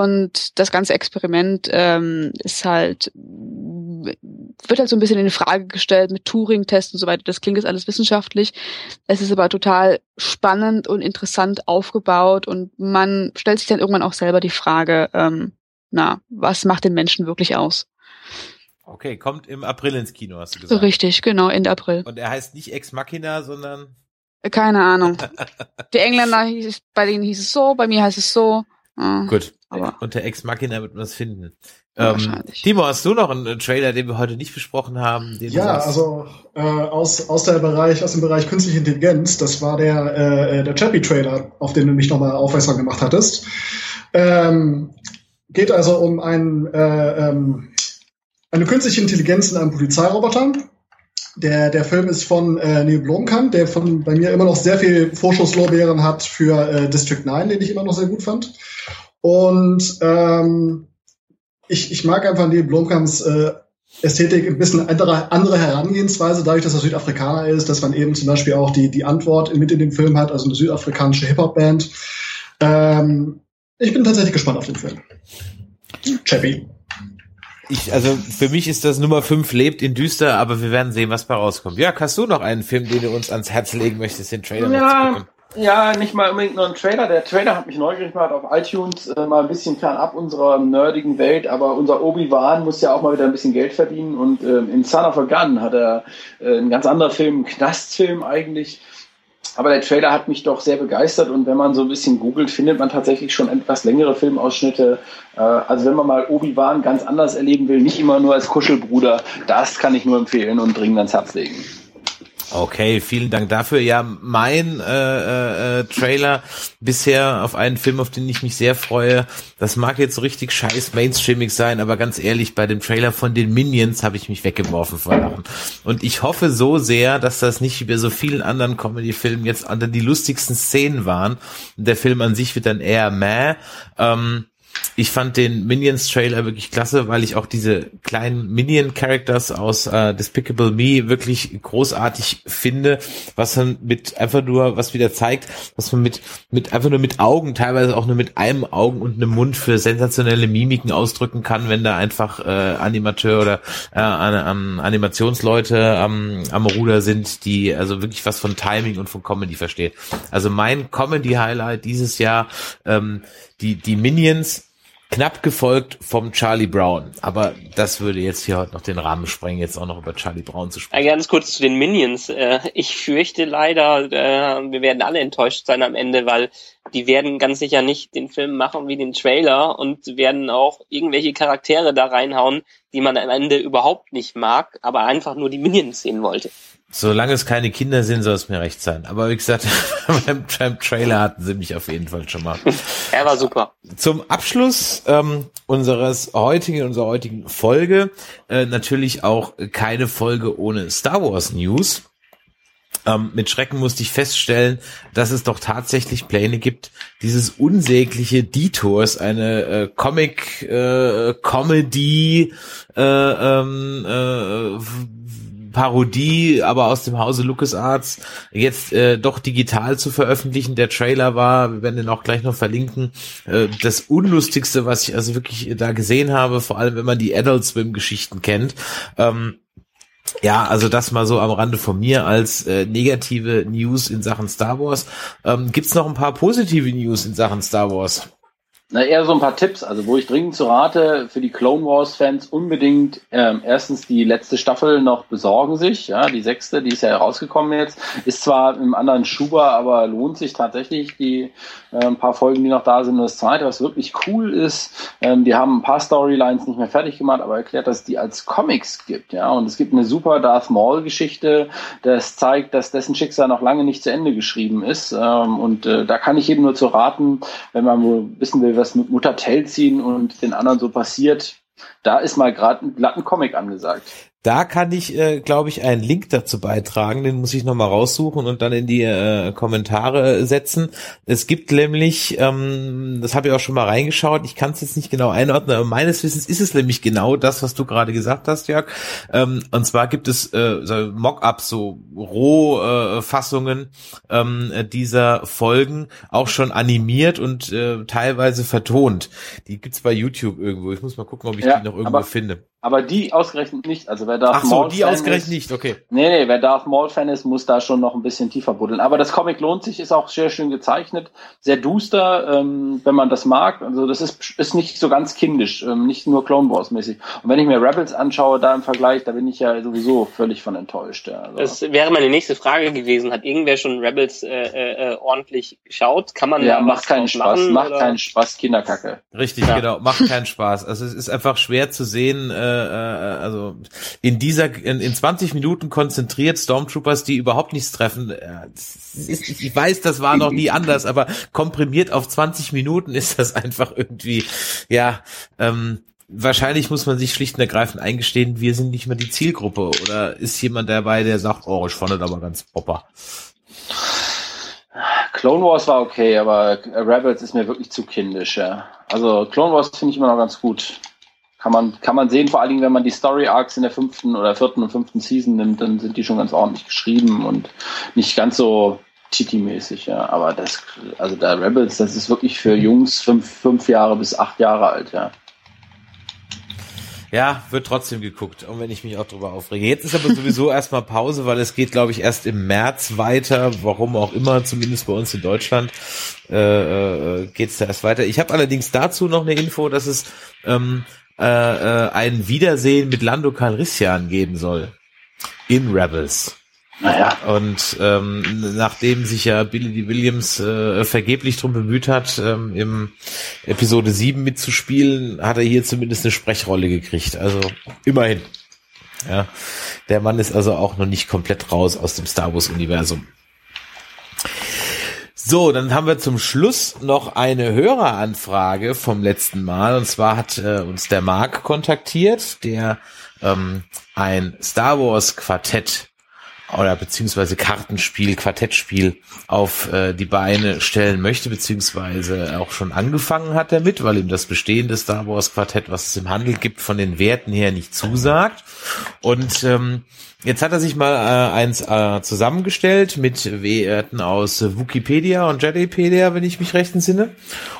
und das ganze Experiment ähm, ist halt, wird halt so ein bisschen in Frage gestellt mit Turing-Tests und so weiter. Das klingt jetzt alles wissenschaftlich. Es ist aber total spannend und interessant aufgebaut und man stellt sich dann irgendwann auch selber die Frage, ähm, na, was macht den Menschen wirklich aus? Okay, kommt im April ins Kino, hast du gesagt. So richtig, genau, Ende April. Und er heißt nicht Ex Machina, sondern? Keine Ahnung. Die Engländer, hieß, bei denen hieß es so, bei mir heißt es so. Gut. Aber unter Ex Machina wird man es finden. Ähm, Timo, hast du noch einen Trailer, den wir heute nicht besprochen haben? ja, also äh, aus, aus, der Bereich, aus dem Bereich künstliche Intelligenz, das war der, äh, der Chappie-Trailer, auf den du mich nochmal aufmerksam gemacht hattest. Ähm, geht also um ein, äh, ähm, eine künstliche Intelligenz in einem Polizeiroboter. Der, der Film ist von äh, Neil Blomkamp, der von bei mir immer noch sehr viel Vorschusslorbeeren hat für äh, District 9, den ich immer noch sehr gut fand. Und ähm, ich, ich mag einfach Neil Blomkamps äh, Ästhetik ein bisschen andere, andere Herangehensweise, dadurch, dass er Südafrikaner ist, dass man eben zum Beispiel auch die, die Antwort mit in dem Film hat, also eine südafrikanische Hip-Hop-Band. Ähm, ich bin tatsächlich gespannt auf den Film. Chappie. Ich, also für mich ist das Nummer 5 lebt in düster, aber wir werden sehen, was bei rauskommt. Ja, hast du noch einen Film, den du uns ans Herz legen möchtest, den Trailer ja, ja, nicht mal unbedingt nur ein Trailer. Der Trailer hat mich neugierig gemacht auf iTunes, äh, mal ein bisschen fernab unserer nerdigen Welt, aber unser Obi-Wan muss ja auch mal wieder ein bisschen Geld verdienen und äh, in Son of a Gun hat er äh, ein ganz anderer Film, ein Knastfilm eigentlich, aber der Trailer hat mich doch sehr begeistert und wenn man so ein bisschen googelt, findet man tatsächlich schon etwas längere Filmausschnitte. Äh, also wenn man mal Obi-Wan ganz anders erleben will, nicht immer nur als Kuschelbruder, das kann ich nur empfehlen und dringend ans Herz legen. Okay, vielen Dank dafür. Ja, mein äh, äh, Trailer bisher auf einen Film, auf den ich mich sehr freue, das mag jetzt so richtig scheiß mainstreamig sein, aber ganz ehrlich, bei dem Trailer von den Minions habe ich mich weggeworfen vor Lachen. Und ich hoffe so sehr, dass das nicht wie bei so vielen anderen Comedy-Filmen jetzt an die lustigsten Szenen waren. Der Film an sich wird dann eher meh. Ähm, ich fand den Minions Trailer wirklich klasse, weil ich auch diese kleinen Minion Characters aus äh, Despicable Me wirklich großartig finde, was man mit einfach nur was wieder zeigt, was man mit mit einfach nur mit Augen, teilweise auch nur mit einem Augen und einem Mund für sensationelle Mimiken ausdrücken kann, wenn da einfach äh, Animateur oder äh, an, Animationsleute am, am Ruder sind, die also wirklich was von Timing und von Comedy versteht. Also mein Comedy Highlight dieses Jahr ähm, die die Minions Knapp gefolgt vom Charlie Brown. Aber das würde jetzt hier heute noch den Rahmen sprengen, jetzt auch noch über Charlie Brown zu sprechen. Ganz kurz zu den Minions. Äh, ich fürchte leider, äh, wir werden alle enttäuscht sein am Ende, weil die werden ganz sicher nicht den Film machen wie den Trailer und werden auch irgendwelche Charaktere da reinhauen, die man am Ende überhaupt nicht mag, aber einfach nur die Minions sehen wollte. Solange es keine Kinder sind, soll es mir recht sein. Aber wie gesagt, beim, beim, Trailer hatten sie mich auf jeden Fall schon mal. er war super. Zum Abschluss ähm, unseres heutigen, unserer heutigen Folge äh, natürlich auch keine Folge ohne Star Wars News. Ähm, mit Schrecken musste ich feststellen, dass es doch tatsächlich Pläne gibt, dieses unsägliche Detours, eine äh, Comic äh, Comedy äh, ähm, äh, Parodie, aber aus dem Hause LucasArts jetzt äh, doch digital zu veröffentlichen. Der Trailer war, wir werden den auch gleich noch verlinken, äh, das unlustigste, was ich also wirklich da gesehen habe, vor allem wenn man die Adult Swim Geschichten kennt. Ähm, ja, also das mal so am Rande von mir als äh, negative News in Sachen Star Wars. Ähm, Gibt noch ein paar positive News in Sachen Star Wars? Na, eher so ein paar Tipps, also wo ich dringend zu rate, für die Clone Wars Fans unbedingt ähm, erstens die letzte Staffel noch besorgen sich, ja, die sechste, die ist ja herausgekommen jetzt, ist zwar im anderen Schuber, aber lohnt sich tatsächlich die äh, ein paar Folgen, die noch da sind. Und das zweite, was wirklich cool ist, ähm, die haben ein paar Storylines nicht mehr fertig gemacht, aber erklärt, dass es die als Comics gibt, ja, und es gibt eine super Darth Maul Geschichte, das zeigt, dass dessen Schicksal noch lange nicht zu Ende geschrieben ist, ähm, und äh, da kann ich jedem nur zu raten, wenn man wohl wissen will, was mit Mutter Telzin und den anderen so passiert, da ist mal gerade ein glatten Comic angesagt. Da kann ich, äh, glaube ich, einen Link dazu beitragen. Den muss ich nochmal raussuchen und dann in die äh, Kommentare setzen. Es gibt nämlich, ähm, das habe ich auch schon mal reingeschaut, ich kann es jetzt nicht genau einordnen, aber meines Wissens ist es nämlich genau das, was du gerade gesagt hast, Jörg. Ähm, und zwar gibt es äh, so Mock-ups, so Rohfassungen äh, ähm, dieser Folgen, auch schon animiert und äh, teilweise vertont. Die gibt's bei YouTube irgendwo. Ich muss mal gucken, ob ich ja, die noch irgendwo finde. Aber die ausgerechnet nicht. Also wer Darth Ach so, Maul die Fan ausgerechnet ist, nicht, okay. Nee, nee, wer Darth Maul Fan ist, muss da schon noch ein bisschen tiefer buddeln. Aber das Comic lohnt sich, ist auch sehr schön gezeichnet, sehr duster, ähm, wenn man das mag. Also das ist, ist nicht so ganz kindisch, ähm, nicht nur Clone Wars mäßig. Und wenn ich mir Rebels anschaue, da im Vergleich, da bin ich ja sowieso völlig von enttäuscht. Ja. Also. Das wäre meine nächste Frage gewesen. Hat irgendwer schon Rebels äh, äh, ordentlich geschaut? Kann man ja, da macht keinen Spaß, machen, macht oder? keinen Spaß, Kinderkacke. Richtig, ja. genau, macht keinen Spaß. Also es ist einfach schwer zu sehen, äh, äh, also in dieser, in, in 20 Minuten konzentriert Stormtroopers, die überhaupt nichts treffen. Ist, ich weiß, das war noch nie anders, aber komprimiert auf 20 Minuten ist das einfach irgendwie, ja, ähm, wahrscheinlich muss man sich schlicht und ergreifend eingestehen, wir sind nicht mehr die Zielgruppe. Oder ist jemand dabei, der sagt, oh, ich fand das aber ganz popper. Clone Wars war okay, aber Rebels ist mir wirklich zu kindisch, ja. Also Clone Wars finde ich immer noch ganz gut. Kann man, kann man sehen, vor allen Dingen, wenn man die Story Arcs in der fünften oder vierten und fünften Season nimmt, dann sind die schon ganz ordentlich geschrieben und nicht ganz so Titi-mäßig, ja. Aber das, also der Rebels, das ist wirklich für Jungs fünf, fünf Jahre bis acht Jahre alt, ja. Ja, wird trotzdem geguckt, auch wenn ich mich auch drüber aufrege. Jetzt ist aber sowieso erstmal Pause, weil es geht, glaube ich, erst im März weiter, warum auch immer, zumindest bei uns in Deutschland, äh, äh, geht's da erst weiter. Ich habe allerdings dazu noch eine Info, dass es ähm, äh, äh, ein Wiedersehen mit Lando Calrissian geben soll. In Rebels. Naja. Und ähm, nachdem sich ja Billy D. Williams äh, vergeblich drum bemüht hat, ähm, im Episode 7 mitzuspielen, hat er hier zumindest eine Sprechrolle gekriegt. Also immerhin. Ja, der Mann ist also auch noch nicht komplett raus aus dem Star Wars Universum. So, dann haben wir zum Schluss noch eine Höreranfrage vom letzten Mal. Und zwar hat äh, uns der Marc kontaktiert, der ähm, ein Star Wars Quartett oder beziehungsweise Kartenspiel, Quartettspiel auf äh, die Beine stellen möchte, beziehungsweise auch schon angefangen hat damit, weil ihm das bestehende Star Wars Quartett, was es im Handel gibt, von den Werten her nicht zusagt. Und ähm, Jetzt hat er sich mal äh, eins äh, zusammengestellt mit Werten aus äh, Wikipedia und Jedipedia, wenn ich mich recht entsinne.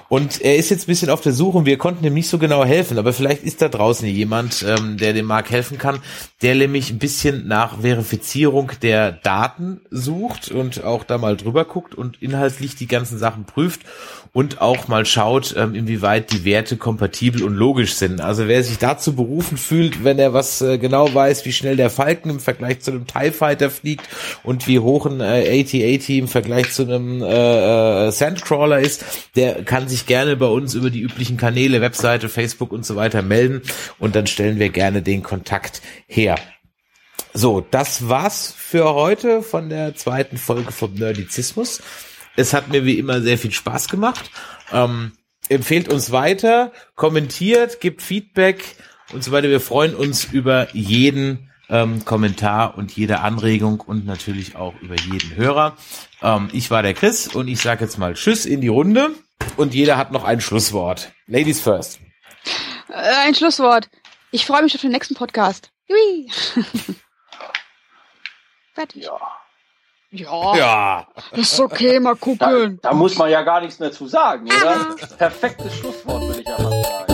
Und er ist jetzt ein bisschen auf der Suche und wir konnten ihm nicht so genau helfen, aber vielleicht ist da draußen jemand, ähm, der dem Marc helfen kann, der nämlich ein bisschen nach Verifizierung der Daten sucht und auch da mal drüber guckt und inhaltlich die ganzen Sachen prüft und auch mal schaut, ähm, inwieweit die Werte kompatibel und logisch sind. Also wer sich dazu berufen fühlt, wenn er was äh, genau weiß, wie schnell der Falken im Vergleich zu einem TIE Fighter fliegt und wie hoch ein äh, AT-AT im Vergleich zu einem äh, äh, Sandcrawler ist, der kann sich gerne bei uns über die üblichen Kanäle, Webseite, Facebook und so weiter melden und dann stellen wir gerne den Kontakt her. So, das war's für heute von der zweiten Folge vom Nerdizismus. Es hat mir wie immer sehr viel Spaß gemacht. Ähm, empfehlt uns weiter, kommentiert, gibt Feedback und so weiter. Wir freuen uns über jeden ähm, Kommentar und jede Anregung und natürlich auch über jeden Hörer. Ähm, ich war der Chris und ich sage jetzt mal Tschüss in die Runde und jeder hat noch ein Schlusswort. Ladies first. Äh, ein Schlusswort. Ich freue mich auf den nächsten Podcast. Hui. Fertig. Ja. Ja, Ja. ist okay, mal Da, gucken. da muss man ja gar nichts mehr zu sagen, oder? Perfektes Schlusswort, würde ich ja fast sagen.